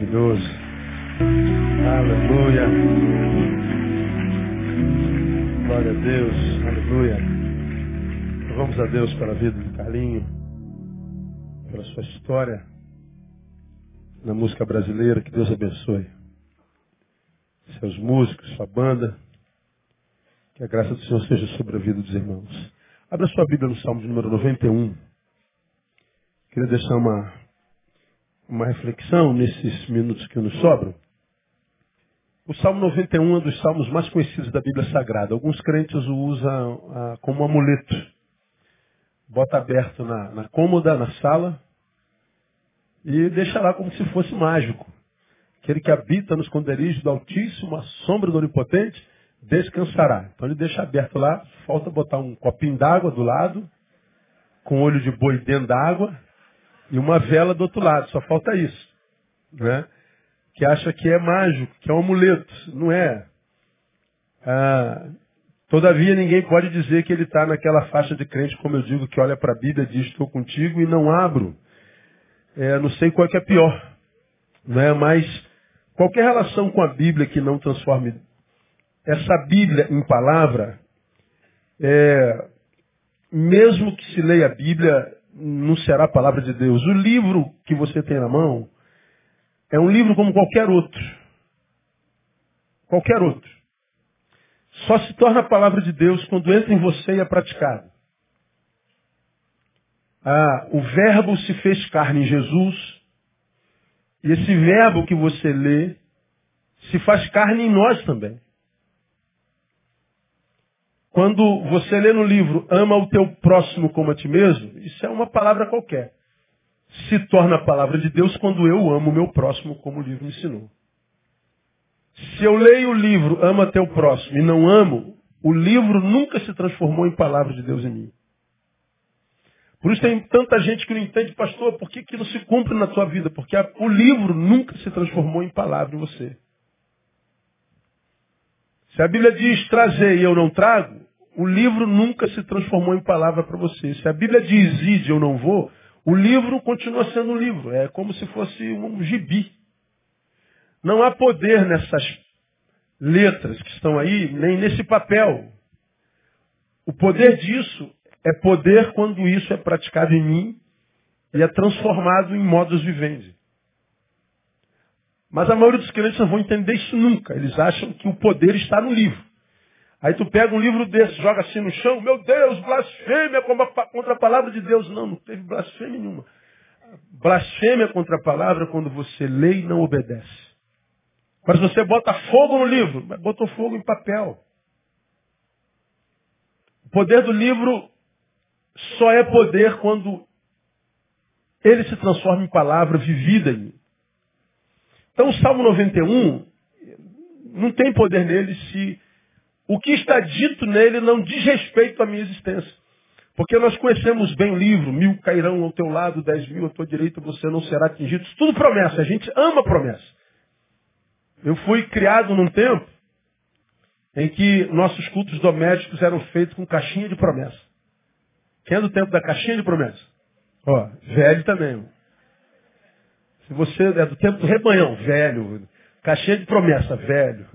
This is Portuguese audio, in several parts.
maravilhoso. Aleluia. Glória a Deus. Aleluia. Vamos a Deus pela vida do Carlinho, pela sua história na música brasileira. Que Deus abençoe. Seus músicos, sua banda. Que a graça do Senhor seja sobre a vida dos irmãos. Abra sua Bíblia no Salmo de número 91. Queria deixar uma uma reflexão nesses minutos que nos sobram. O Salmo 91 é um dos salmos mais conhecidos da Bíblia Sagrada. Alguns crentes o usam ah, como amuleto. Bota aberto na, na cômoda, na sala, e deixa lá como se fosse mágico. Aquele que habita nos esconderijo do Altíssimo, a sombra do Onipotente, descansará. Então ele deixa aberto lá, falta botar um copinho d'água do lado, com olho de boi dentro da água, e uma vela do outro lado, só falta isso. Né? Que acha que é mágico, que é um amuleto. Não é. Ah, todavia ninguém pode dizer que ele está naquela faixa de crente, como eu digo, que olha para a Bíblia e diz estou contigo e não abro. É, não sei qual que é pior. Né? Mas qualquer relação com a Bíblia que não transforme essa Bíblia em palavra, é, mesmo que se leia a Bíblia, não será a palavra de Deus. O livro que você tem na mão é um livro como qualquer outro. Qualquer outro. Só se torna a palavra de Deus quando entra em você e é praticado. Ah, o verbo se fez carne em Jesus. E esse verbo que você lê se faz carne em nós também. Quando você lê no livro, ama o teu próximo como a ti mesmo, isso é uma palavra qualquer. Se torna a palavra de Deus quando eu amo o meu próximo como o livro me ensinou. Se eu leio o livro, ama teu próximo e não amo, o livro nunca se transformou em palavra de Deus em mim. Por isso tem tanta gente que não entende, pastor, por que, não se cumpre na tua vida? Porque a, o livro nunca se transformou em palavra em você. Se a Bíblia diz trazer e eu não trago, o livro nunca se transformou em palavra para você. Se a Bíblia diz ide eu não vou, o livro continua sendo um livro. É como se fosse um gibi. Não há poder nessas letras que estão aí, nem nesse papel. O poder disso é poder quando isso é praticado em mim e é transformado em modos vivendi. Mas a maioria dos crentes não vão entender isso nunca. Eles acham que o poder está no livro. Aí tu pega um livro desse, joga assim no chão, meu Deus, blasfêmia contra a palavra de Deus. Não, não teve blasfêmia nenhuma. Blasfêmia contra a palavra quando você lê e não obedece. Mas você bota fogo no livro, mas botou fogo em papel. O poder do livro só é poder quando ele se transforma em palavra vivida. Então o Salmo 91 não tem poder nele se o que está dito nele não diz respeito à minha existência. Porque nós conhecemos bem o livro, mil cairão ao teu lado, dez mil à tua direita, você não será atingido. Isso tudo promessa, a gente ama promessa. Eu fui criado num tempo em que nossos cultos domésticos eram feitos com caixinha de promessa. Quem é do tempo da caixinha de promessa? Ó, velho também. Se você é do tempo do rebanhão, velho. Caixinha de promessa, velho.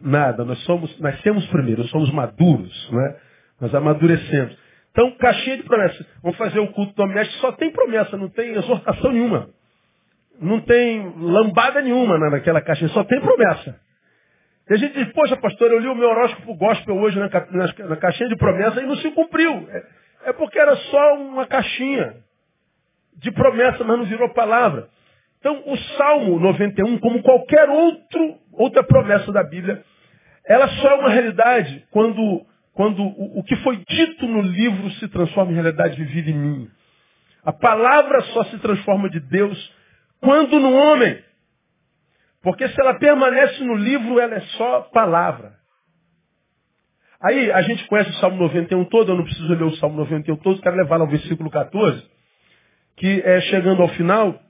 Nada. Nós somos, nascemos primeiro, nós somos maduros, não é? Nós amadurecemos. Então, caixinha de promessa. Vamos fazer o culto doméstico, só tem promessa, não tem exortação nenhuma. Não tem lambada nenhuma naquela caixinha, só tem promessa. E a gente diz, poxa, pastor, eu li o meu horóscopo gospel hoje na, na, na caixinha de promessa e não se cumpriu. É, é porque era só uma caixinha de promessa, mas não virou palavra. Então, o Salmo 91, como qualquer outro, outra promessa da Bíblia, ela só é uma realidade quando, quando o, o que foi dito no livro se transforma em realidade vivida em mim. A palavra só se transforma de Deus quando no homem. Porque se ela permanece no livro, ela é só palavra. Aí a gente conhece o Salmo 91 todo, eu não preciso ler o Salmo 91 todo, quero levar ao versículo 14, que é chegando ao final,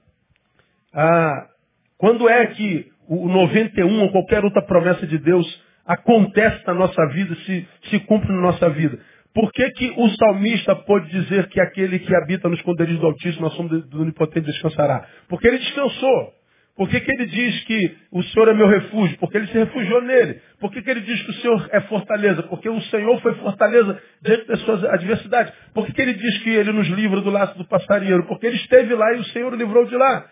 ah, quando é que o 91 ou qualquer outra promessa de Deus acontece na nossa vida, se, se cumpre na nossa vida? Por que, que o salmista pode dizer que aquele que habita nos esconderijos do Altíssimo, na sombra do Onipotente, descansará? Porque ele descansou. Por que, que ele diz que o Senhor é meu refúgio? Porque ele se refugiou nele. Por que, que ele diz que o Senhor é fortaleza? Porque o Senhor foi fortaleza diante das suas adversidades. Por que, que ele diz que ele nos livra do laço do passarinheiro? Porque ele esteve lá e o Senhor o livrou de lá.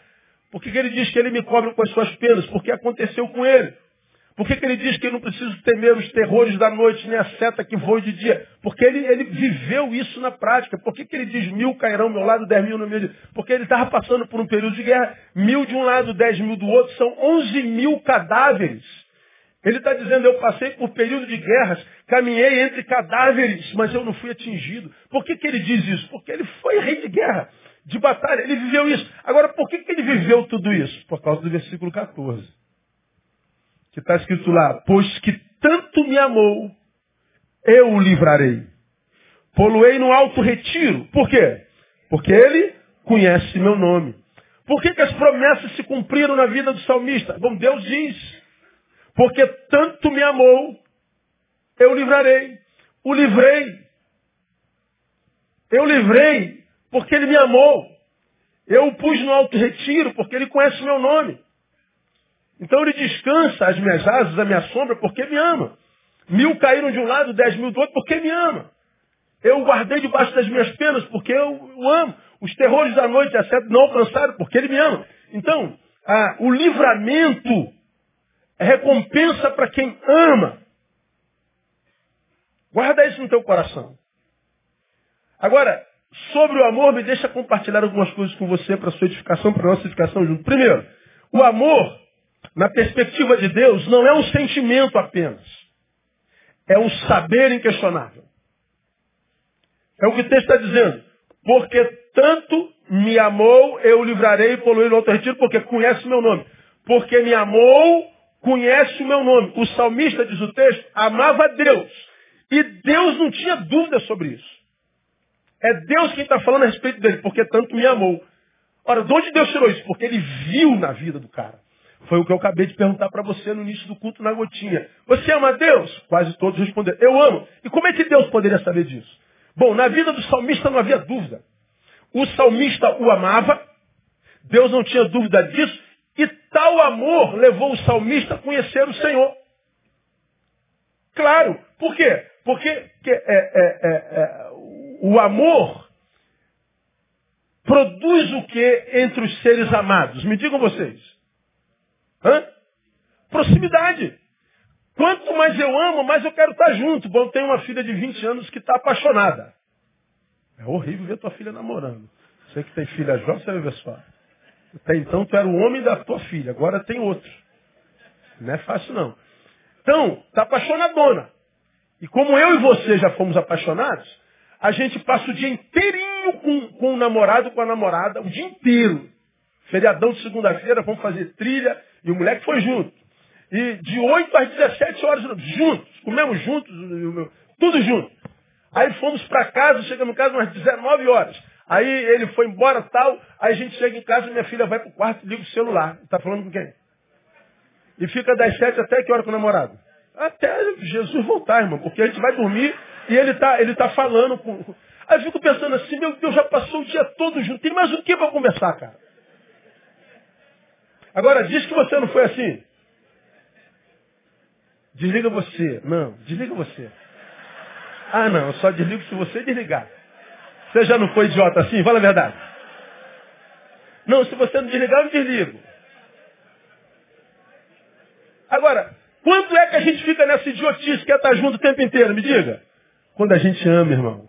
Por que, que ele diz que ele me cobre com as suas penas? Porque aconteceu com ele. Por que, que ele diz que eu não preciso temer os terrores da noite, nem a seta que voa de dia? Porque ele, ele viveu isso na prática. Por que, que ele diz mil cairão ao meu lado, dez mil no meu? Porque ele estava passando por um período de guerra. Mil de um lado, dez mil do outro. São onze mil cadáveres. Ele está dizendo, eu passei por período de guerras, caminhei entre cadáveres, mas eu não fui atingido. Por que, que ele diz isso? Porque ele foi rei de guerra, de batalha, ele viveu isso. Agora, por que, que ele viveu tudo isso? Por causa do versículo 14 que está escrito lá, pois que tanto me amou, eu o livrarei. Poluei no alto retiro. Por quê? Porque ele conhece meu nome. Por que, que as promessas se cumpriram na vida do salmista? Bom, Deus diz, porque tanto me amou, eu livrarei. O livrei. Eu livrei porque ele me amou. Eu o pus no alto retiro porque ele conhece meu nome. Então ele descansa as minhas asas, a minha sombra, porque me ama. Mil caíram de um lado, dez mil do outro, porque me ama. Eu o guardei debaixo das minhas penas, porque eu o amo. Os terrores da noite, etc., não alcançaram, porque ele me ama. Então, ah, o livramento é recompensa para quem ama. Guarda isso no teu coração. Agora, sobre o amor, me deixa compartilhar algumas coisas com você para sua edificação, para nossa edificação junto. Primeiro, o amor na perspectiva de Deus, não é um sentimento apenas. É um saber inquestionável. É o que o texto está dizendo. Porque tanto me amou, eu livrarei e poluí no outro retiro, porque conhece o meu nome. Porque me amou, conhece o meu nome. O salmista, diz o texto, amava Deus. E Deus não tinha dúvida sobre isso. É Deus quem está falando a respeito dele, porque tanto me amou. Ora, de onde Deus tirou isso? Porque ele viu na vida do cara. Foi o que eu acabei de perguntar para você no início do culto na gotinha. Você ama Deus? Quase todos responderam. Eu amo. E como é que Deus poderia saber disso? Bom, na vida do salmista não havia dúvida. O salmista o amava, Deus não tinha dúvida disso, e tal amor levou o salmista a conhecer o Senhor. Claro, por quê? Porque é, é, é, é, o amor produz o que entre os seres amados? Me digam vocês. Hã? Proximidade. Quanto mais eu amo, mais eu quero estar junto. Bom, tem uma filha de 20 anos que está apaixonada. É horrível ver tua filha namorando. Você que tem filha jovem, você vai ver só. Até então tu era o homem da tua filha, agora tem outro. Não é fácil não. Então, está apaixonadona. E como eu e você já fomos apaixonados, a gente passa o dia inteirinho com, com o namorado, com a namorada, o dia inteiro. Feriadão de segunda-feira, vamos fazer trilha, e o moleque foi junto. E de 8 às 17 horas juntos, comemos juntos, tudo junto. Aí fomos para casa, chegamos em casa umas 19 horas. Aí ele foi embora tal, aí a gente chega em casa, minha filha vai pro quarto liga o celular. Está falando com quem? E fica das 7 até que hora com o namorado? Até Jesus voltar, irmão, porque a gente vai dormir e ele está ele tá falando com. Aí eu fico pensando assim, meu Deus, já passou o dia todo junto. Tem mais o que para conversar, cara? Agora, diz que você não foi assim. Desliga você. Não, desliga você. Ah, não, só desligo se você desligar. Você já não foi idiota assim? Fala a verdade. Não, se você não desligar, eu desligo. Agora, quando é que a gente fica nessa idiotice que é estar junto o tempo inteiro? Me diga. Quando a gente ama, irmão.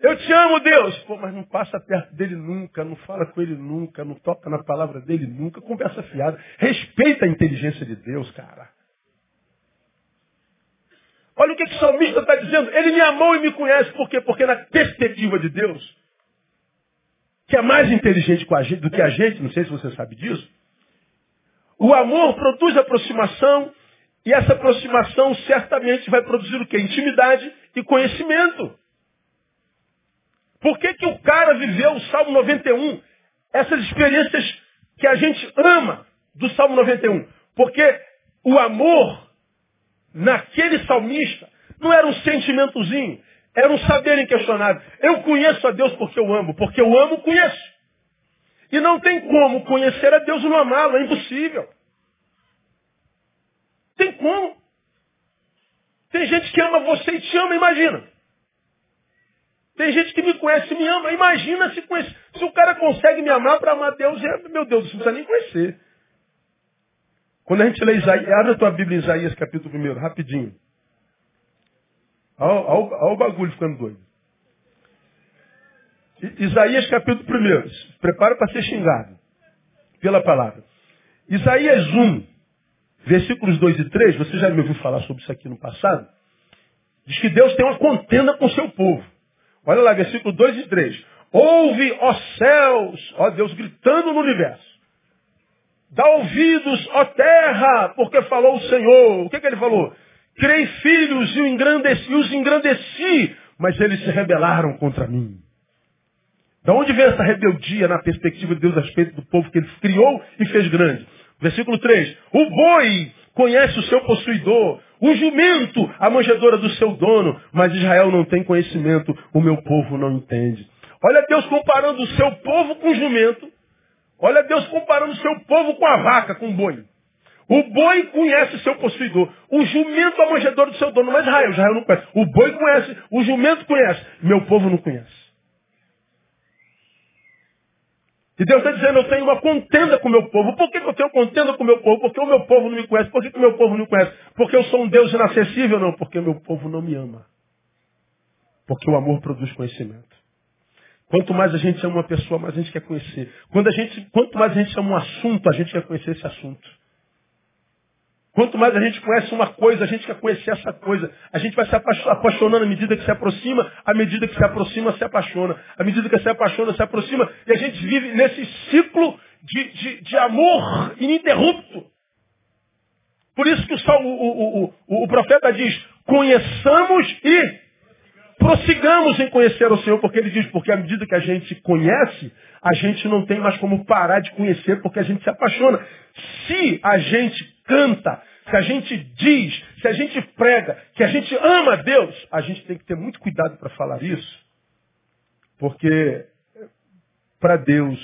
Eu te amo, Deus. Pô, mas não passa perto dele nunca, não fala com ele nunca, não toca na palavra dele nunca, conversa fiada. Respeita a inteligência de Deus, cara. Olha o que, que o salmista está dizendo. Ele me amou e me conhece. Por quê? Porque na perspectiva de Deus, que é mais inteligente do que a gente, não sei se você sabe disso, O amor produz aproximação e essa aproximação certamente vai produzir o quê? Intimidade e conhecimento. Por que, que o cara viveu o Salmo 91? Essas experiências que a gente ama do Salmo 91. Porque o amor naquele salmista não era um sentimentozinho, era um saber inquestionável. Eu conheço a Deus porque eu amo, porque eu amo, conheço. E não tem como conhecer a Deus e não amá-lo, é impossível. Tem como. Tem gente que ama você e te ama, imagina. Tem gente que me conhece e me ama. Imagina se, conhece, se o cara consegue me amar para amar Deus, é, meu Deus, não precisa nem conhecer. Quando a gente lê Isaías, abre a tua Bíblia em Isaías capítulo 1, rapidinho. Olha o bagulho ficando doido. Isaías capítulo 1. Prepara para ser xingado pela palavra. Isaías 1, versículos 2 e 3, você já me ouviu falar sobre isso aqui no passado? Diz que Deus tem uma contenda com o seu povo. Olha lá, versículo 2 e 3. Ouve, ó céus, ó Deus gritando no universo. Dá ouvidos, ó terra, porque falou o Senhor. O que, que ele falou? Criei filhos e os engrandeci, os engrandeci, mas eles se rebelaram contra mim. Da onde vem essa rebeldia na perspectiva de Deus a respeito do povo que ele criou e fez grande? Versículo 3. O boi conhece o seu possuidor, o jumento a manjedora do seu dono, mas Israel não tem conhecimento, o meu povo não entende. Olha Deus comparando o seu povo com o jumento, olha Deus comparando o seu povo com a vaca, com o boi. O boi conhece o seu possuidor. O jumento a manjedora do seu dono. Mas Israel, Israel não conhece. O boi conhece, o jumento conhece. Meu povo não conhece. E Deus está dizendo, eu tenho uma contenda com o meu povo. Por que eu tenho contenda com o meu povo? Porque o meu povo não me conhece. Por que, que o meu povo não me conhece? Porque eu sou um Deus inacessível? Não, porque o meu povo não me ama. Porque o amor produz conhecimento. Quanto mais a gente ama uma pessoa, mais a gente quer conhecer. Quando a gente, quanto mais a gente ama um assunto, a gente quer conhecer esse assunto. Quanto mais a gente conhece uma coisa, a gente quer conhecer essa coisa. A gente vai se apaixonando à medida que se aproxima, à medida que se aproxima, se apaixona. À medida que se apaixona, se aproxima. E a gente vive nesse ciclo de, de, de amor ininterrupto. Por isso que o, o, o, o profeta diz, conheçamos e prossigamos em conhecer o Senhor, porque ele diz, porque à medida que a gente conhece, a gente não tem mais como parar de conhecer, porque a gente se apaixona. Se a gente canta, se a gente diz, se a gente prega que a gente ama Deus, a gente tem que ter muito cuidado para falar isso, porque para Deus,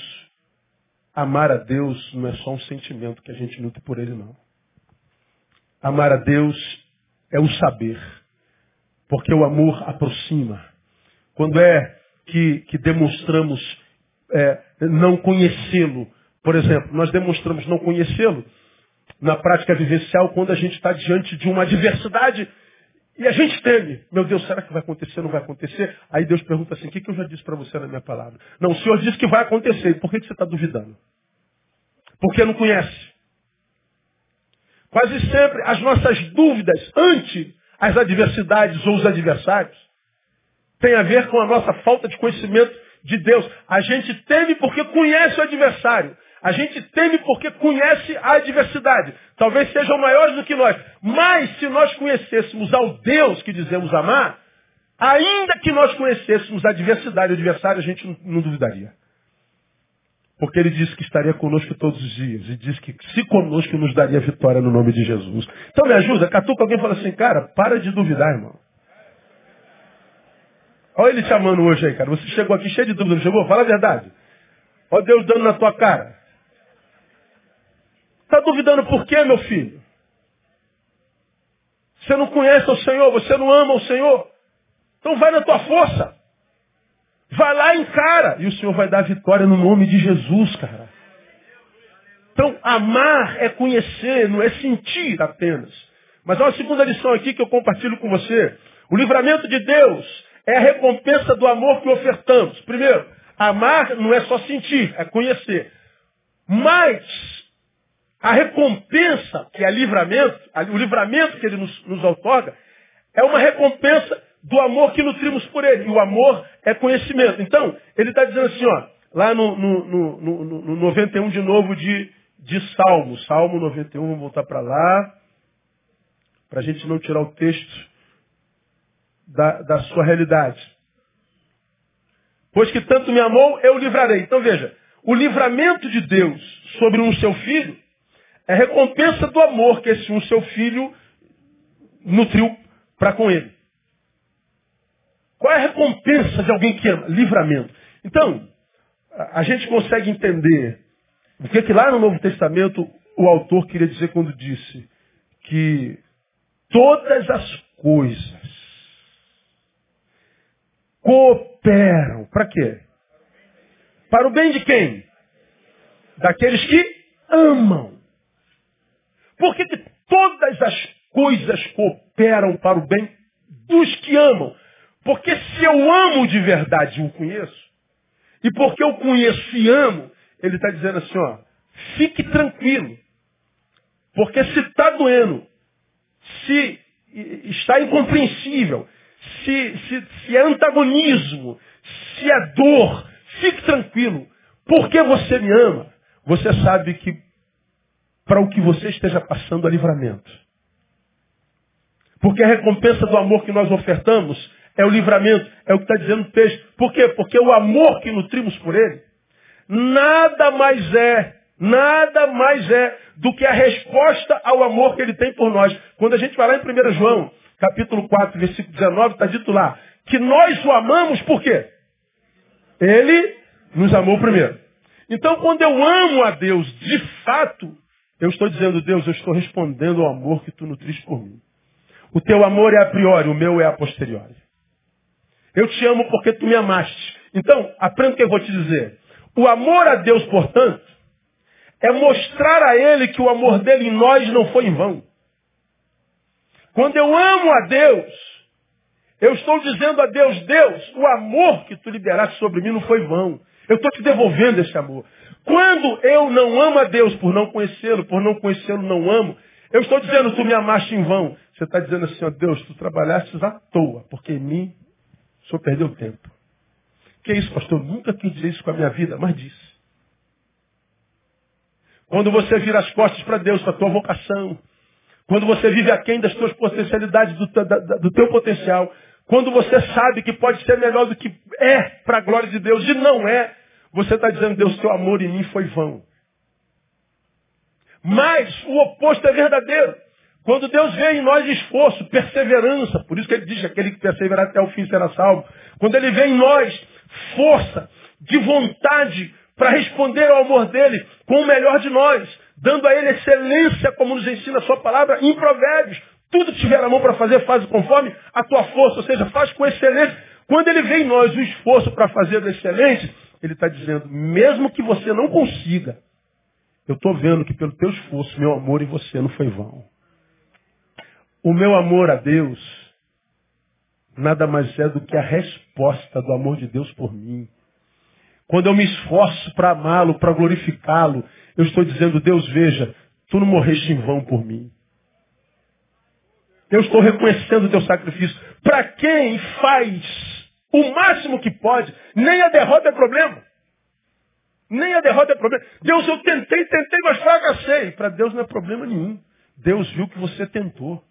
amar a Deus não é só um sentimento que a gente nutre por Ele, não. Amar a Deus é o saber, porque o amor aproxima. Quando é que, que demonstramos é, não conhecê-lo, por exemplo, nós demonstramos não conhecê-lo na prática vivencial quando a gente está diante de uma adversidade e a gente teme. Meu Deus, será que vai acontecer? Não vai acontecer? Aí Deus pergunta assim: o que, que eu já disse para você na minha palavra? Não, o Senhor disse que vai acontecer. Por que, que você está duvidando? Porque não conhece. Quase sempre as nossas dúvidas ante as adversidades ou os adversários têm a ver com a nossa falta de conhecimento de Deus. A gente teme porque conhece o adversário. A gente teme porque conhece a adversidade. Talvez sejam maiores do que nós. Mas se nós conhecêssemos ao Deus que dizemos amar, ainda que nós conhecêssemos a adversidade, o adversário, a gente não duvidaria. Porque ele disse que estaria conosco todos os dias. E disse que se conosco nos daria vitória no nome de Jesus. Então me ajuda, catuca alguém e fala assim, cara, para de duvidar, irmão. Olha ele te amando hoje aí, cara. Você chegou aqui cheio de dúvida, não chegou? Fala a verdade. Olha Deus dando na tua cara. Está duvidando por quê, meu filho? Você não conhece o Senhor, você não ama o Senhor. Então vai na tua força. Vai lá e encara. E o Senhor vai dar vitória no nome de Jesus, cara. Então, amar é conhecer, não é sentir apenas. Mas há uma segunda lição aqui que eu compartilho com você. O livramento de Deus é a recompensa do amor que ofertamos. Primeiro, amar não é só sentir, é conhecer. Mas a recompensa, que é livramento, o livramento que ele nos, nos outorga, é uma recompensa do amor que nutrimos por ele. E o amor é conhecimento. Então, ele está dizendo assim, ó, lá no, no, no, no, 91 de novo de, de Salmo. Salmo 91, vamos voltar para lá, para a gente não tirar o texto da, da sua realidade. Pois que tanto me amou, eu livrarei. Então veja, o livramento de Deus sobre um seu filho é recompensa do amor que esse um seu filho nutriu para com ele. Qual é a recompensa de alguém que ama? Livramento. Então, a gente consegue entender o que, que lá no Novo Testamento o autor queria dizer quando disse que todas as coisas cooperam. Para quê? Para o bem de quem? Daqueles que amam. Por que, que todas as coisas cooperam para o bem dos que amam? Porque se eu amo de verdade e o conheço, e porque eu conheço e amo, ele está dizendo assim, ó, fique tranquilo. Porque se está doendo, se está incompreensível, se, se, se é antagonismo, se é dor, fique tranquilo. Porque você me ama, você sabe que para o que você esteja passando há livramento. Porque a recompensa do amor que nós ofertamos é o livramento, é o que está dizendo o texto. Por quê? Porque o amor que nutrimos por ele, nada mais é, nada mais é do que a resposta ao amor que ele tem por nós. Quando a gente vai lá em 1 João, capítulo 4, versículo 19, está dito lá, que nós o amamos por quê? Ele nos amou primeiro. Então, quando eu amo a Deus de fato, eu estou dizendo, Deus, eu estou respondendo ao amor que tu nutris por mim. O teu amor é a priori, o meu é a posteriori. Eu te amo porque tu me amaste. Então, aprenda o que eu vou te dizer. O amor a Deus, portanto, é mostrar a Ele que o amor dele em nós não foi em vão. Quando eu amo a Deus, eu estou dizendo a Deus, Deus, o amor que tu liberaste sobre mim não foi vão. Eu estou te devolvendo esse amor. Quando eu não amo a Deus por não conhecê-lo, por não conhecê-lo não amo, eu estou dizendo, tu me amaste em vão. Você está dizendo assim, ó Deus, tu trabalhaste à toa, porque em mim senhor perdeu tempo. Que isso, pastor? Eu nunca quis dizer isso com a minha vida, mas disse. Quando você vira as costas para Deus, para a tua vocação, quando você vive aquém das tuas potencialidades, do, da, do teu potencial, quando você sabe que pode ser melhor do que é para a glória de Deus e não é, você está dizendo, Deus, teu amor em mim foi vão. Mas o oposto é verdadeiro. Quando Deus vê em nós esforço, perseverança, por isso que ele diz que aquele que perseverar até o fim será salvo. Quando ele vê em nós força, de vontade para responder ao amor dele com o melhor de nós, dando a ele excelência, como nos ensina a sua palavra, em provérbios. Tudo que tiver a mão para fazer, faz conforme a tua força, ou seja, faz com excelência. Quando ele vê em nós o esforço para fazer do excelente, ele está dizendo, mesmo que você não consiga, eu estou vendo que pelo teu esforço, meu amor em você não foi vão. O meu amor a Deus nada mais é do que a resposta do amor de Deus por mim. Quando eu me esforço para amá-lo, para glorificá-lo, eu estou dizendo, Deus, veja, tu não morreste em vão por mim. Eu estou reconhecendo o teu sacrifício. Para quem faz o máximo que pode, nem a derrota é problema. Nem a derrota é problema. Deus, eu tentei, tentei, mas fracassei. Para Deus não é problema nenhum. Deus viu que você tentou.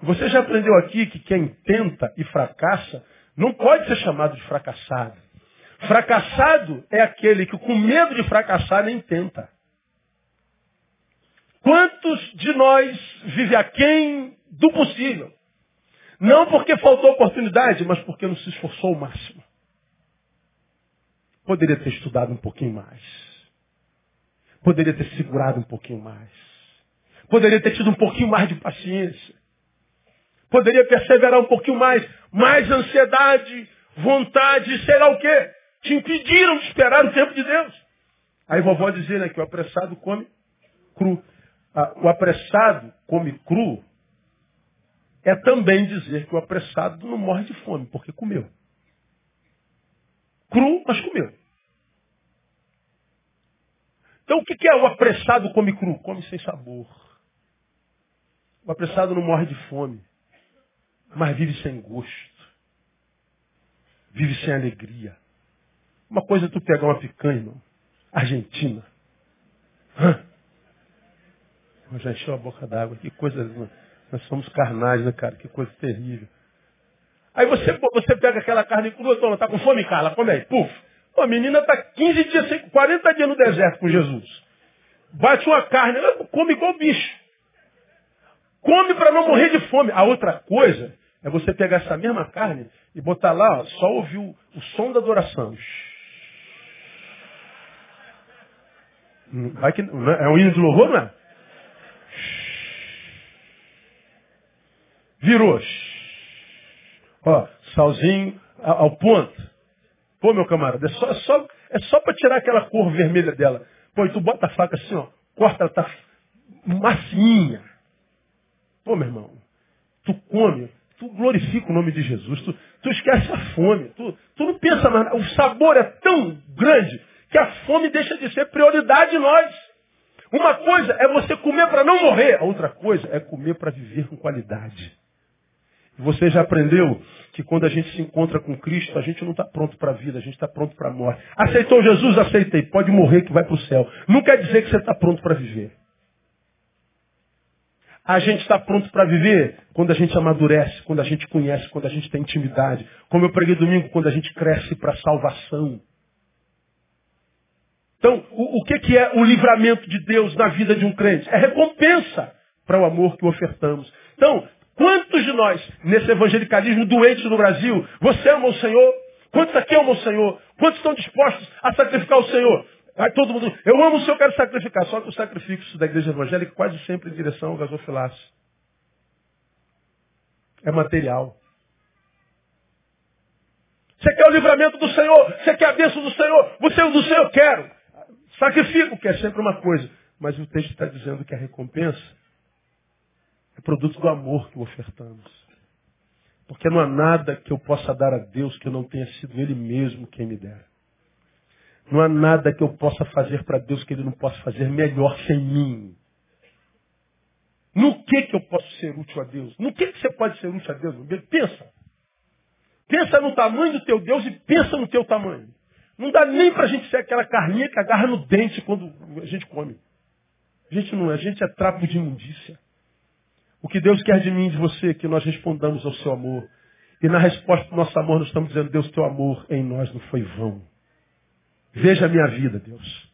Você já aprendeu aqui que quem tenta e fracassa não pode ser chamado de fracassado. Fracassado é aquele que com medo de fracassar nem tenta. Quantos de nós vive aquém do possível? Não porque faltou oportunidade, mas porque não se esforçou o máximo. Poderia ter estudado um pouquinho mais. Poderia ter segurado um pouquinho mais. Poderia ter tido um pouquinho mais de paciência. Poderia perseverar um pouquinho mais. Mais ansiedade, vontade, sei lá o quê. Te impediram de esperar o tempo de Deus. Aí vovó dizia né, que o apressado come cru. Ah, o apressado come cru é também dizer que o apressado não morre de fome, porque comeu. Cru, mas comeu. Então o que é o apressado come cru? Come sem sabor. O apressado não morre de fome mas vive sem gosto. Vive sem alegria. Uma coisa é tu pegar uma picanha, irmão, argentina. Hã? Já encheu a boca d'água. Que coisa. Nós somos carnais, né, cara? Que coisa terrível. Aí você, você pega aquela carne crua, toma, tá com fome, Carla, come aí. Puf. A menina tá 15 dias, 40 dias no deserto com Jesus. Bate uma carne, come igual bicho. Come para não morrer de fome. A outra coisa é você pegar essa mesma carne e botar lá, ó, só ouvir o, o som da adoração. Vai que, é, é um hino de louvor, não é? Virou. Ó, salzinho ao ponto. Pô, meu camarada, é só, é só, é só para tirar aquela cor vermelha dela. Pô, e tu bota a faca assim, ó, corta, ela tá macinha. Pô, meu irmão, tu come, tu glorifica o nome de Jesus, tu, tu esquece a fome, tu, tu não pensa mais. O sabor é tão grande que a fome deixa de ser prioridade em nós. Uma coisa é você comer para não morrer, a outra coisa é comer para viver com qualidade. Você já aprendeu que quando a gente se encontra com Cristo, a gente não está pronto para a vida, a gente está pronto para a morte. Aceitou Jesus? Aceitei. Pode morrer que vai para o céu. Não quer dizer que você está pronto para viver. A gente está pronto para viver quando a gente amadurece, quando a gente conhece, quando a gente tem intimidade. Como eu preguei domingo, quando a gente cresce para a salvação. Então, o, o que, que é o livramento de Deus na vida de um crente? É recompensa para o amor que ofertamos. Então, quantos de nós, nesse evangelicalismo doente no Brasil, você ama o Senhor? Quantos aqui amam o Senhor? Quantos estão dispostos a sacrificar o Senhor? Aí todo mundo, eu amo o Senhor, quero sacrificar. Só que o sacrifício da igreja evangélica quase sempre em direção ao gasofilácio. É material. Você quer o livramento do Senhor? Você quer a bênção do Senhor? Você é do Senhor? Quero. Sacrifico, que é sempre uma coisa. Mas o texto está dizendo que a recompensa é produto do amor que ofertamos. Porque não há nada que eu possa dar a Deus que não tenha sido Ele mesmo quem me dera. Não há nada que eu possa fazer para Deus que Ele não possa fazer melhor sem mim. No que que eu posso ser útil a Deus? No que que você pode ser útil a Deus? Pensa. Pensa no tamanho do teu Deus e pensa no teu tamanho. Não dá nem para a gente ser aquela carninha que agarra no dente quando a gente come. A gente não é, a gente é trapo de imundícia. O que Deus quer de mim e de você é que nós respondamos ao seu amor. E na resposta do nosso amor nós estamos dizendo, Deus, teu amor em nós não foi vão. Veja a minha vida, Deus.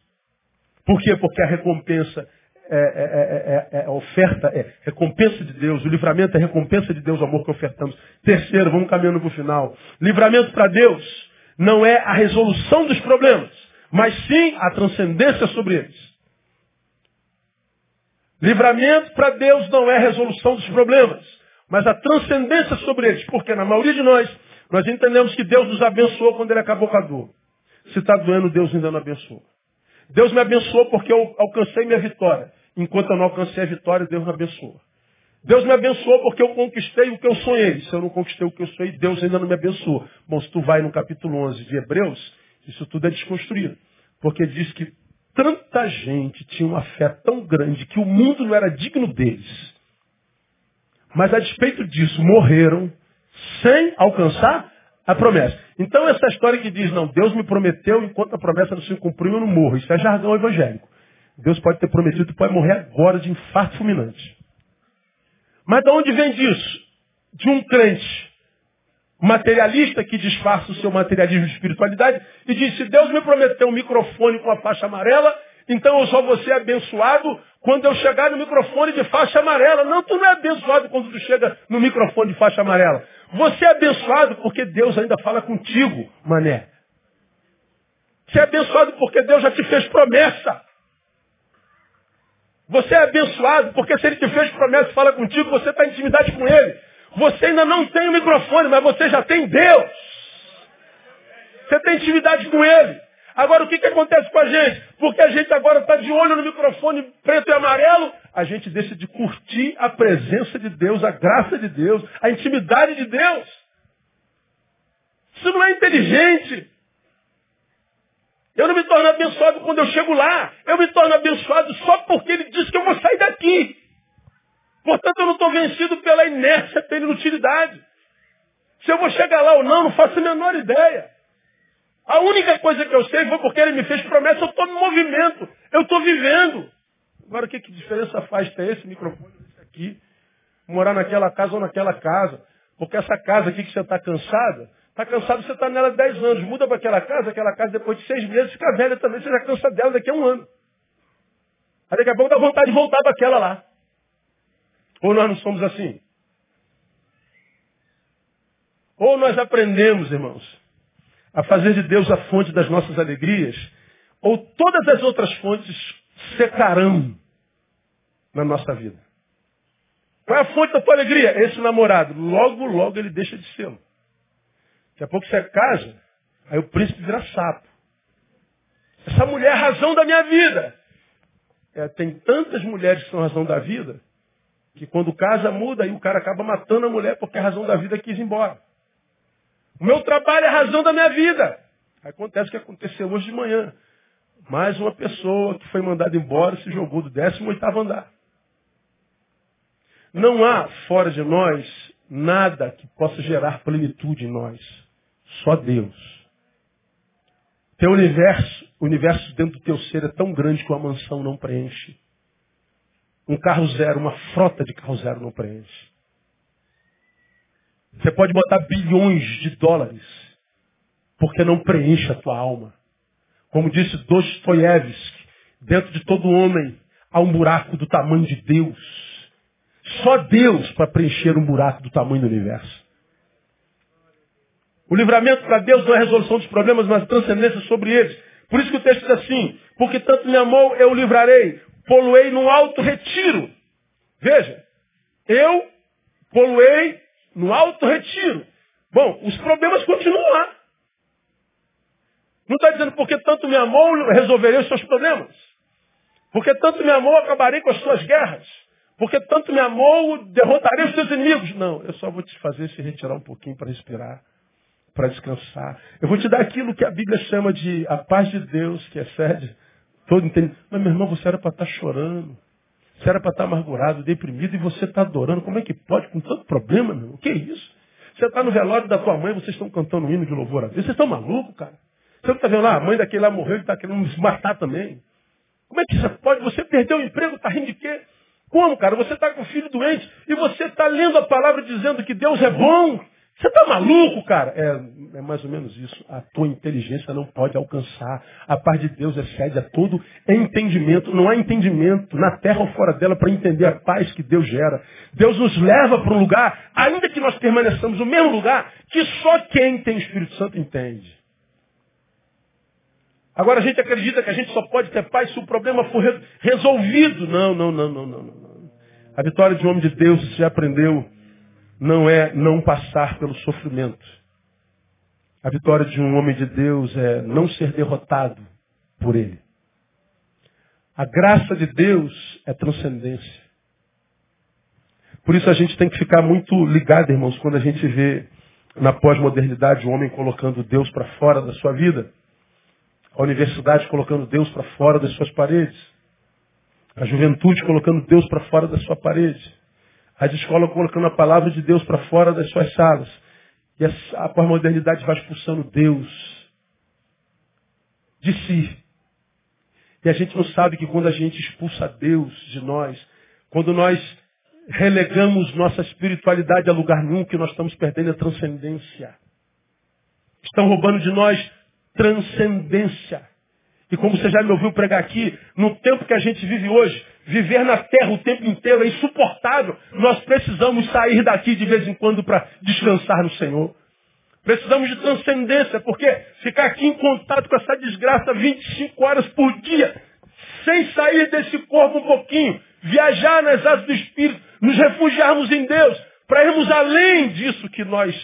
Por quê? Porque a recompensa é, é, é, é, a oferta, é recompensa de Deus. O livramento é recompensa de Deus, o amor que ofertamos. Terceiro, vamos caminhando para o final. Livramento para Deus não é a resolução dos problemas, mas sim a transcendência sobre eles. Livramento para Deus não é a resolução dos problemas, mas a transcendência sobre eles. Porque na maioria de nós, nós entendemos que Deus nos abençoou quando Ele acabou com a dor. Se está doendo, Deus ainda não abençoou. Deus me abençoou porque eu alcancei minha vitória. Enquanto eu não alcancei a vitória, Deus me abençoou. Deus me abençoou porque eu conquistei o que eu sonhei. Se eu não conquistei o que eu sonhei, Deus ainda não me abençoou. Bom, se tu vai no capítulo 11 de Hebreus, isso tudo é desconstruído. Porque diz que tanta gente tinha uma fé tão grande que o mundo não era digno deles. Mas a despeito disso, morreram sem alcançar a promessa. Então essa história que diz, não, Deus me prometeu enquanto a promessa não se cumpriu, eu não morro. Isso é jargão evangélico. Deus pode ter prometido, pode morrer agora de infarto fulminante. Mas de onde vem disso? De um crente materialista que disfarça o seu materialismo de espiritualidade e diz, se Deus me prometeu um microfone com a faixa amarela, então eu só vou ser abençoado quando eu chegar no microfone de faixa amarela. Não, tu não é abençoado quando tu chega no microfone de faixa amarela. Você é abençoado porque Deus ainda fala contigo, mané. Você é abençoado porque Deus já te fez promessa. Você é abençoado, porque se ele te fez promessa e fala contigo, você está em intimidade com ele. Você ainda não tem o microfone, mas você já tem Deus. Você tem intimidade com ele. Agora o que, que acontece com a gente? Porque a gente agora está de olho no microfone preto e amarelo, a gente deixa de curtir a presença de Deus, a graça de Deus, a intimidade de Deus. Isso não é inteligente. Eu não me torno abençoado quando eu chego lá. Eu me torno abençoado só porque ele disse que eu vou sair daqui. Portanto, eu não estou vencido pela inércia, pela inutilidade. Se eu vou chegar lá ou não, não faço a menor ideia. A única coisa que eu sei foi porque ele me fez promessa, eu estou no movimento. Eu estou vivendo. Agora, o que, que diferença faz ter esse microfone, esse aqui, morar naquela casa ou naquela casa? Porque essa casa aqui que você está cansada, está cansado, você está nela 10 anos. Muda para aquela casa, aquela casa depois de seis meses fica velha também, você já cansa dela daqui a um ano. Aí daqui a pouco dá vontade de voltar para aquela lá. Ou nós não somos assim? Ou nós aprendemos, irmãos, a fazer de Deus a fonte das nossas alegrias, ou todas as outras fontes secarão na nossa vida. Qual é a fonte da tua alegria? Esse namorado. Logo, logo ele deixa de ser. Daqui a pouco você casa, aí o príncipe vira sapo. Essa mulher é a razão da minha vida. É, tem tantas mulheres que são a razão da vida, que quando casa muda, e o cara acaba matando a mulher porque a razão da vida quis ir embora. O meu trabalho é a razão da minha vida. Acontece o que aconteceu hoje de manhã. Mais uma pessoa que foi mandada embora se jogou do 18 andar. Não há fora de nós nada que possa gerar plenitude em nós. Só Deus. Teu universo, o universo dentro do teu ser é tão grande que uma mansão não preenche. Um carro zero, uma frota de carro zero não preenche. Você pode botar bilhões de dólares, porque não preenche a tua alma. Como disse Dostoiévski, dentro de todo homem há um buraco do tamanho de Deus. Só Deus para preencher um buraco do tamanho do universo. O livramento para Deus não é a resolução dos problemas, mas a transcendência sobre eles. Por isso que o texto diz assim, porque tanto me amou, eu o livrarei. Poluei no alto retiro. Veja, eu poluei no alto retiro. Bom, os problemas continuam lá. Não está dizendo porque tanto me amou, resolverei os seus problemas. Porque tanto me amou, acabarei com as suas guerras. Porque tanto me amou, derrotarei os seus inimigos. Não, eu só vou te fazer se retirar um pouquinho para respirar, para descansar. Eu vou te dar aquilo que a Bíblia chama de a paz de Deus, que excede todo entendimento. Mas, meu irmão, você era para estar tá chorando. Você era para estar amargurado, deprimido, e você está adorando. Como é que pode com tanto problema, meu? O que é isso? Você está no velório da tua mãe, vocês estão cantando um hino de louvor a Deus. Vocês estão malucos, cara? Você não está vendo lá, a mãe daquele lá morreu e está querendo se matar também. Como é que isso pode? Você perdeu o emprego, está rindo de quê? Como, cara? Você está com o filho doente e você está lendo a palavra dizendo que Deus é bom, você está maluco, cara? É, é, mais ou menos isso. A tua inteligência não pode alcançar. A paz de Deus excede a todo entendimento. Não há entendimento na terra ou fora dela para entender a paz que Deus gera. Deus nos leva para um lugar, ainda que nós permaneçamos no mesmo lugar, que só quem tem o Espírito Santo entende. Agora a gente acredita que a gente só pode ter paz se o problema for resolvido. Não, não, não, não, não, não. A vitória de um homem de Deus, já aprendeu, não é não passar pelo sofrimento. A vitória de um homem de Deus é não ser derrotado por ele. A graça de Deus é transcendência. Por isso a gente tem que ficar muito ligado, irmãos, quando a gente vê na pós-modernidade o homem colocando Deus para fora da sua vida. A universidade colocando Deus para fora das suas paredes. A juventude colocando Deus para fora da sua parede as escolas colocando a palavra de Deus para fora das suas salas. E a pós-modernidade vai expulsando Deus de si. E a gente não sabe que quando a gente expulsa Deus de nós, quando nós relegamos nossa espiritualidade a lugar nenhum, que nós estamos perdendo a transcendência. Estão roubando de nós transcendência. E como você já me ouviu pregar aqui, no tempo que a gente vive hoje, viver na terra o tempo inteiro é insuportável. Nós precisamos sair daqui de vez em quando para descansar no Senhor. Precisamos de transcendência, porque ficar aqui em contato com essa desgraça 25 horas por dia, sem sair desse corpo um pouquinho, viajar nas asas do Espírito, nos refugiarmos em Deus, para irmos além disso que nós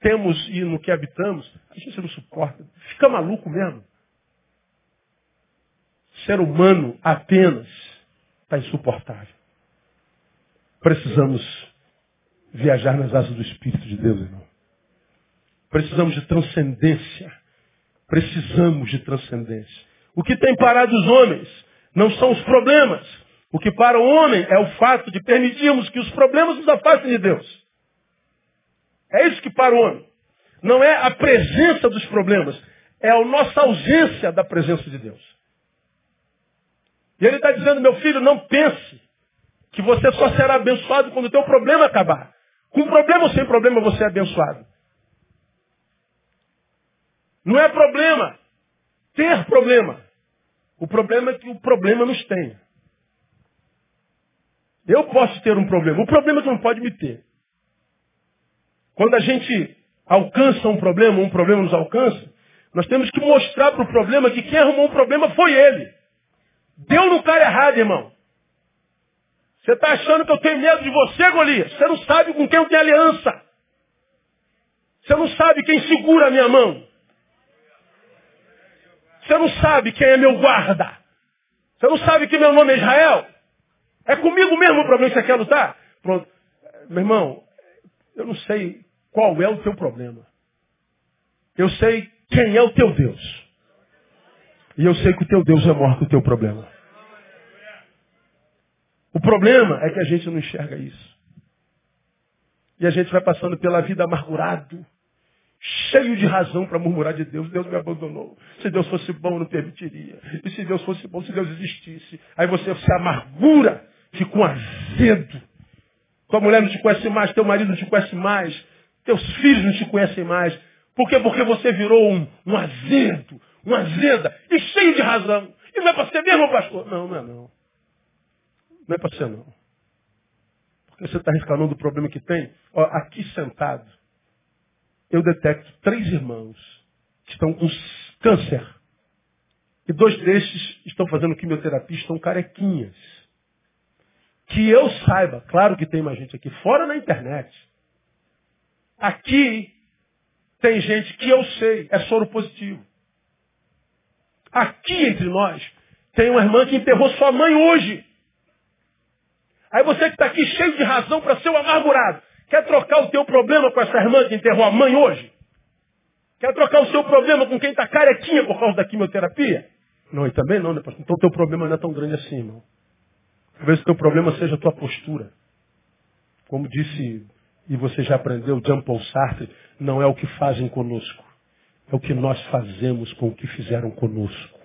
temos e no que habitamos, a gente não suporta. Fica maluco mesmo. Ser humano apenas está insuportável. Precisamos viajar nas asas do Espírito de Deus, irmão. Precisamos de transcendência. Precisamos de transcendência. O que tem parado os homens não são os problemas. O que para o homem é o fato de permitirmos que os problemas nos afastem de Deus. É isso que para o homem. Não é a presença dos problemas, é a nossa ausência da presença de Deus. E ele está dizendo, meu filho, não pense que você só será abençoado quando o teu problema acabar. Com problema ou sem problema você é abençoado. Não é problema ter problema. O problema é que o problema nos tem. Eu posso ter um problema. O problema é que não pode me ter. Quando a gente alcança um problema, um problema nos alcança, nós temos que mostrar para o problema que quem arrumou o problema foi ele. Deu no cara errado, irmão. Você está achando que eu tenho medo de você, Golias? Você não sabe com quem eu tenho aliança. Você não sabe quem segura a minha mão. Você não sabe quem é meu guarda. Você não sabe que meu nome é Israel. É comigo mesmo o problema que você quer lutar? Pronto. Meu irmão, eu não sei qual é o teu problema. Eu sei quem é o teu Deus. E eu sei que o teu Deus é maior que o teu problema. O problema é que a gente não enxerga isso. E a gente vai passando pela vida amargurado, cheio de razão para murmurar de Deus. Deus me abandonou. Se Deus fosse bom, não permitiria. E se Deus fosse bom, se Deus existisse. Aí você se amargura, fica um azedo. Tua mulher não te conhece mais, teu marido não te conhece mais, teus filhos não te conhecem mais. Por quê? Porque você virou um, um azedo, uma azeda, e cheio de razão. E não é para ser mesmo, pastor? Não, não é não. Não é para ser não. Porque você está reclamando do problema que tem. Ó, aqui sentado, eu detecto três irmãos que estão com câncer. E dois destes estão fazendo quimioterapia, estão carequinhas. Que eu saiba, claro que tem mais gente aqui, fora na internet. Aqui tem gente que eu sei, é soro positivo. Aqui entre nós, tem uma irmã que enterrou sua mãe hoje. Aí você que está aqui cheio de razão para ser um amargurado. Quer trocar o teu problema com essa irmã que enterrou a mãe hoje? Quer trocar o seu problema com quem está carequinha por causa da quimioterapia? Não, e também não, né, pastor? Então o teu problema não é tão grande assim, irmão. Talvez o teu problema seja a tua postura. Como disse, e você já aprendeu, Jean Paul Sartre, não é o que fazem conosco, é o que nós fazemos com o que fizeram conosco.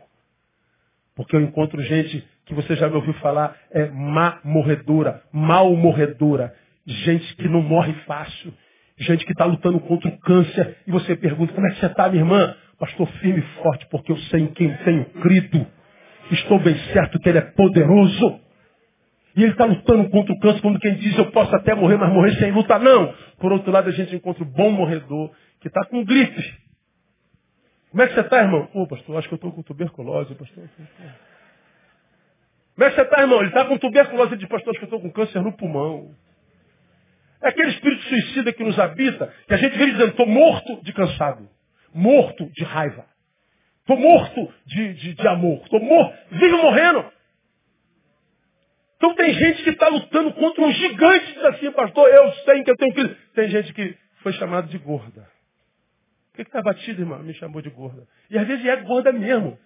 Porque eu encontro gente que você já me ouviu falar, é má morredora, mal morredora, gente que não morre fácil, gente que está lutando contra o câncer, e você pergunta, como é que você está, minha irmã? Pastor, firme e forte, porque eu sei em quem tenho crido. Estou bem certo que Ele é poderoso. E ele está lutando contra o câncer, quando quem diz eu posso até morrer, mas morrer sem luta, não. Por outro lado, a gente encontra o bom morredor, que está com gripe. Como é que você está, irmão? Pô, pastor, acho que eu estou com tuberculose, pastor. Como é que você está, irmão? Ele está com tuberculose de pastor, acho que eu estou com câncer no pulmão. É aquele espírito suicida que nos habita, que a gente vem dizendo, estou morto de cansado, morto de raiva, estou morto de, de, de amor, estou morto, vivo morrendo. Então tem gente que está lutando contra um gigante diz assim, pastor, eu sei que eu tenho filho. Tem gente que foi chamado de gorda. O que está batido, irmão? Me chamou de gorda. E às vezes é gorda mesmo.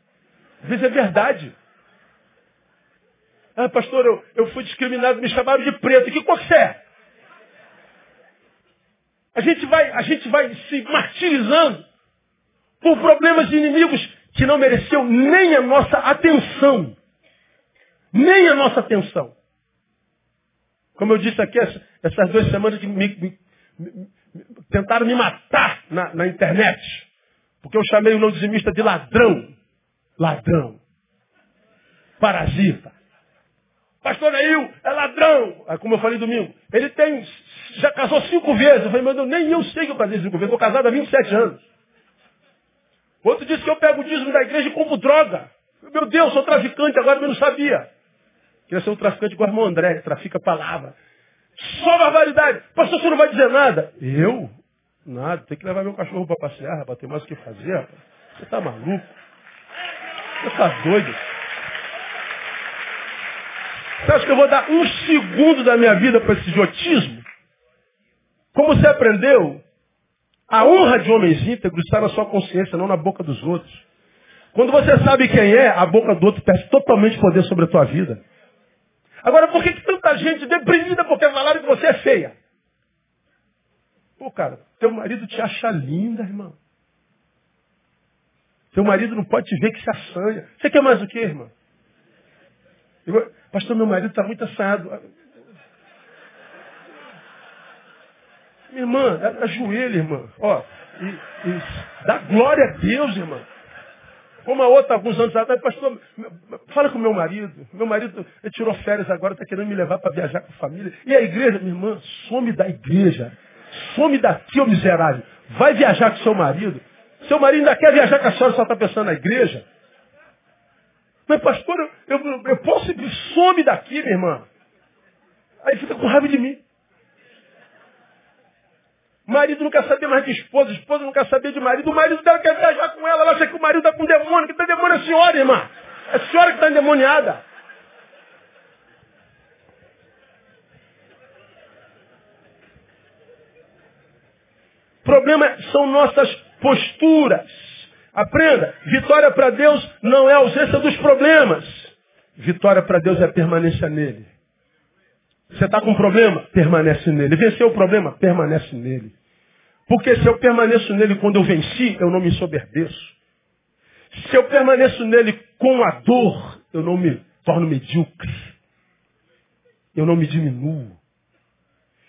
Às vezes é verdade. Ah, pastor, eu, eu fui discriminado, me chamaram de preto. Que cor você é? A gente vai, a gente vai se martirizando por problemas de inimigos que não mereceu nem a nossa atenção. Nem a nossa atenção. Como eu disse aqui, essas duas semanas que me, me, me, tentaram me matar na, na, internet. Porque eu chamei o não dizimista de ladrão. Ladrão. Parasita. Pastor Neil é ladrão. Aí, como eu falei domingo, ele tem, já casou cinco vezes. Eu falei, meu Deus, nem eu sei que eu casei cinco vezes. Estou casado há 27 anos. Outro disse que eu pego o dízimo da igreja e compro droga. Meu Deus, sou traficante, agora eu não sabia. Queria ser um traficante igual irmão André, que trafica a palavra. Só barbaridade. Pastor, você não vai dizer nada. Eu? Nada. Tem que levar meu cachorro para passear, rapaz. Tem mais o que fazer, rapaz. Você tá maluco? Você tá doido? Você acha que eu vou dar um segundo da minha vida para esse idiotismo? Como você aprendeu? A honra de homens íntegros está na sua consciência, não na boca dos outros. Quando você sabe quem é, a boca do outro perde totalmente poder sobre a tua vida. Agora, por que, que tanta gente deprimida porque falaram que você é feia? Pô, cara, teu marido te acha linda, irmão. Teu marido não pode te ver que se assanha. Você quer mais o que, irmão? Eu, pastor, meu marido está muito assado. Minha irmã, ajoelha, irmã. Ó, e, e dá glória a Deus, irmã. Como a outra, alguns anos atrás, pastor, fala com meu marido. Meu marido tirou férias agora, está querendo me levar para viajar com a família. E a igreja, minha irmã, some da igreja. Some daqui, ô miserável. Vai viajar com seu marido. Seu marido ainda quer viajar com a senhora, só está pensando na igreja. Mas, pastor, eu, eu, eu posso ir, some daqui, minha irmã. Aí fica com raiva de mim. Marido não quer saber mais de esposa, esposa não quer saber de marido, o marido dela quer viajar com ela, ela acha que o marido está com demônio, que está demônio é a senhora, irmã. É a senhora que está endemoniada. O problema são nossas posturas. Aprenda, vitória para Deus não é ausência dos problemas. Vitória para Deus é permanência nele. Você está com um problema? Permanece nele. Venceu o problema? Permanece nele. Porque se eu permaneço nele quando eu venci, eu não me soberbeço. Se eu permaneço nele com a dor, eu não me torno medíocre. Eu não me diminuo.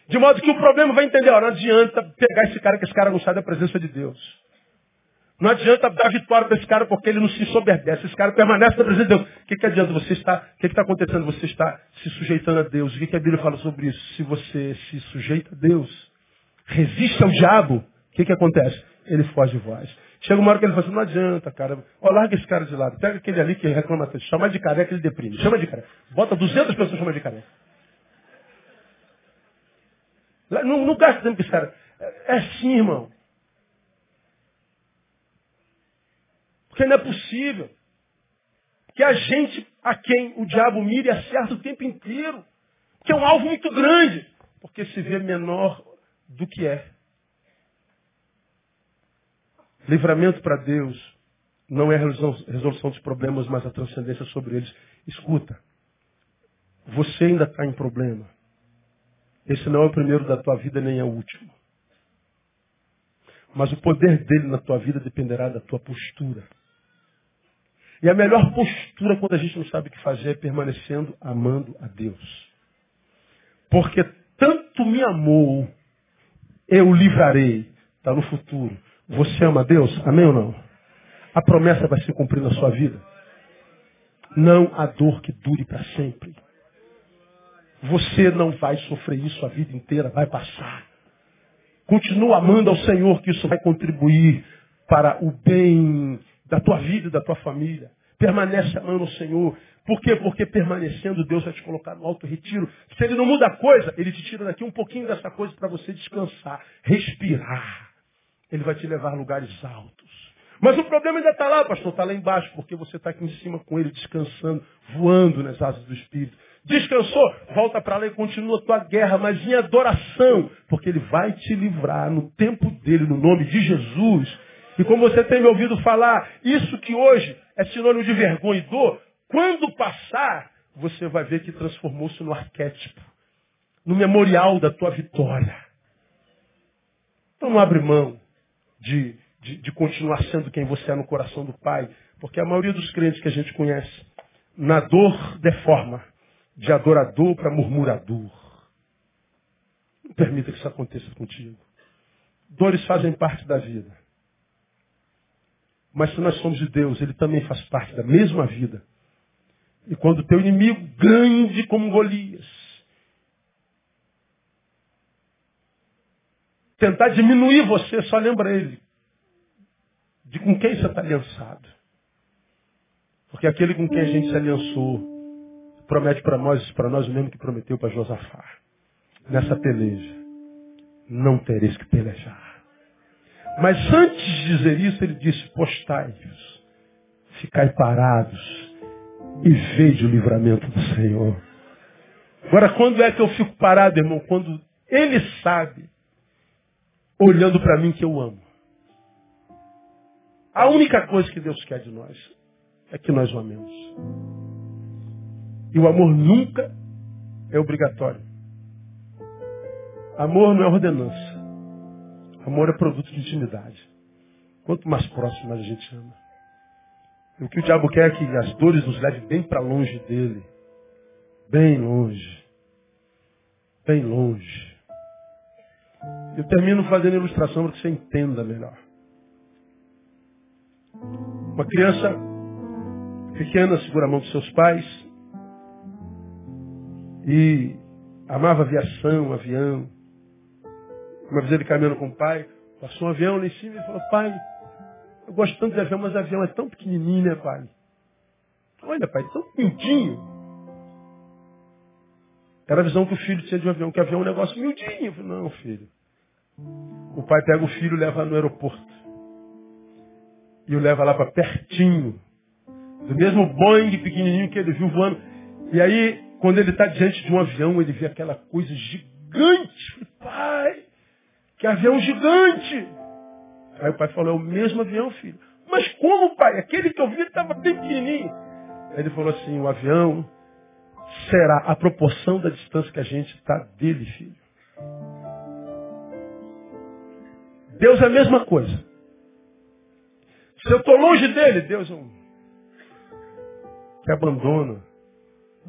De modo que o problema vai entender, ó, não adianta pegar esse cara, que esse cara não sai da presença de Deus. Não adianta dar vitória para esse cara porque ele não se soberbece. Esse cara permanece na presença de Deus. O que, que adianta você estar? O que está acontecendo? Você está se sujeitando a Deus. O que, que a Bíblia fala sobre isso? Se você se sujeita a Deus, resiste ao diabo, o que, que acontece? Ele foge de vós. Chega uma hora que ele fala assim, não adianta, cara. Ó, larga esse cara de lado. Pega aquele ali que reclama. Chama de careca, ele deprime. Chama de careca. Bota 200 pessoas chama de careca. Não, não gasta tempo com esse cara. É, é assim, irmão. Porque não é possível que a gente a quem o diabo mire acerta o tempo inteiro. Porque é um alvo muito grande. Porque se vê menor do que é. Livramento para Deus não é a resolução dos problemas, mas a transcendência sobre eles. Escuta, você ainda está em problema. Esse não é o primeiro da tua vida, nem é o último. Mas o poder dele na tua vida dependerá da tua postura. E a melhor postura quando a gente não sabe o que fazer é permanecendo amando a Deus. Porque tanto me amou eu o livrarei. Está no futuro. Você ama Deus? Amém ou não? A promessa vai se cumprir na sua vida. Não há dor que dure para sempre. Você não vai sofrer isso a vida inteira, vai passar. Continua amando ao Senhor, que isso vai contribuir para o bem da tua vida e da tua família. Permanece amando o Senhor. Por quê? Porque permanecendo, Deus vai te colocar no alto retiro. Se ele não muda a coisa, ele te tira daqui um pouquinho dessa coisa para você descansar, respirar. Ele vai te levar a lugares altos. Mas o problema ainda está lá, pastor, está lá embaixo, porque você está aqui em cima com ele, descansando, voando nas asas do Espírito. Descansou? Volta para lá e continua a tua guerra, mas em adoração, porque ele vai te livrar no tempo dele, no nome de Jesus. E como você tem me ouvido falar, isso que hoje é sinônimo de vergonha e dor, quando passar, você vai ver que transformou-se no arquétipo, no memorial da tua vitória. Então não abre mão de, de, de continuar sendo quem você é no coração do Pai, porque a maioria dos crentes que a gente conhece, na dor deforma, de adorador para murmurador. Não permita que isso aconteça contigo. Dores fazem parte da vida. Mas se nós somos de Deus, Ele também faz parte da mesma vida. E quando o teu inimigo grande como Golias tentar diminuir você, só lembra ele de com quem você está aliançado. Porque aquele com quem a gente se aliançou promete para nós, para nós o mesmo que prometeu para Josafá. Nessa peleja, não tereis que pelejar. Mas antes de dizer isso, ele disse, postai-vos, ficai parados, e vejo o livramento do Senhor. Agora, quando é que eu fico parado, irmão? Quando Ele sabe, olhando para mim que eu amo. A única coisa que Deus quer de nós é que nós o amemos. E o amor nunca é obrigatório. Amor não é ordenança. Amor é produto de intimidade. Quanto mais próximo, mais a gente ama. O que o diabo quer é que as dores nos levem bem para longe dele. Bem longe. Bem longe. Eu termino fazendo ilustração para que você entenda melhor. Uma criança pequena segura a mão dos seus pais e amava aviação, avião. Uma vez ele caminhando com o pai, passou um avião lá em cima e falou, pai, eu gosto tanto de avião, mas avião é tão pequenininho, né, pai? Olha, pai, tão miudinho. Era a visão que o filho tinha de um avião, que avião é um negócio miudinho. Eu falei, não, filho. O pai pega o filho e leva no aeroporto. E o leva lá para pertinho. Do mesmo Boeing pequenininho que ele viu voando. E aí, quando ele está diante de um avião, ele vê aquela coisa gigante. Pai, que avião gigante! Aí o pai falou, é o mesmo avião, filho. Mas como, pai? Aquele que eu vi estava bem pequenininho. Aí ele falou assim, o avião será a proporção da distância que a gente está dele, filho. Deus é a mesma coisa. Se eu estou longe dele, Deus é um que abandona,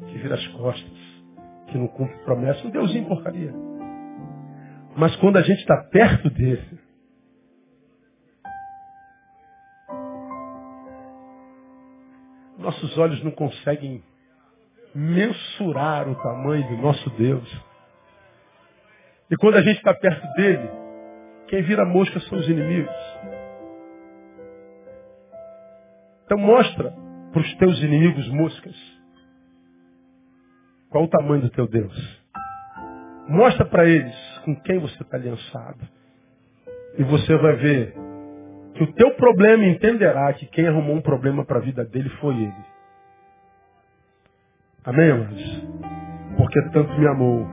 que vira as costas, que não cumpre promessa, um Deusinho porcaria. Mas quando a gente está perto dele, nossos olhos não conseguem mensurar o tamanho do nosso Deus. E quando a gente está perto dele, quem vira mosca são os inimigos. Então mostra para os teus inimigos moscas qual o tamanho do teu Deus. Mostra para eles com quem você está aliançado. E você vai ver que o teu problema entenderá que quem arrumou um problema para a vida dele foi ele. Amém, amados? Porque tanto me amou,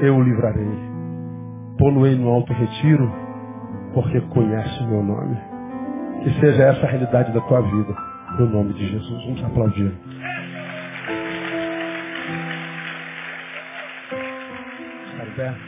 eu o livrarei. Poluei no alto retiro, porque conhece o meu nome. Que seja essa a realidade da tua vida, no nome de Jesus. Vamos aplaudir. Está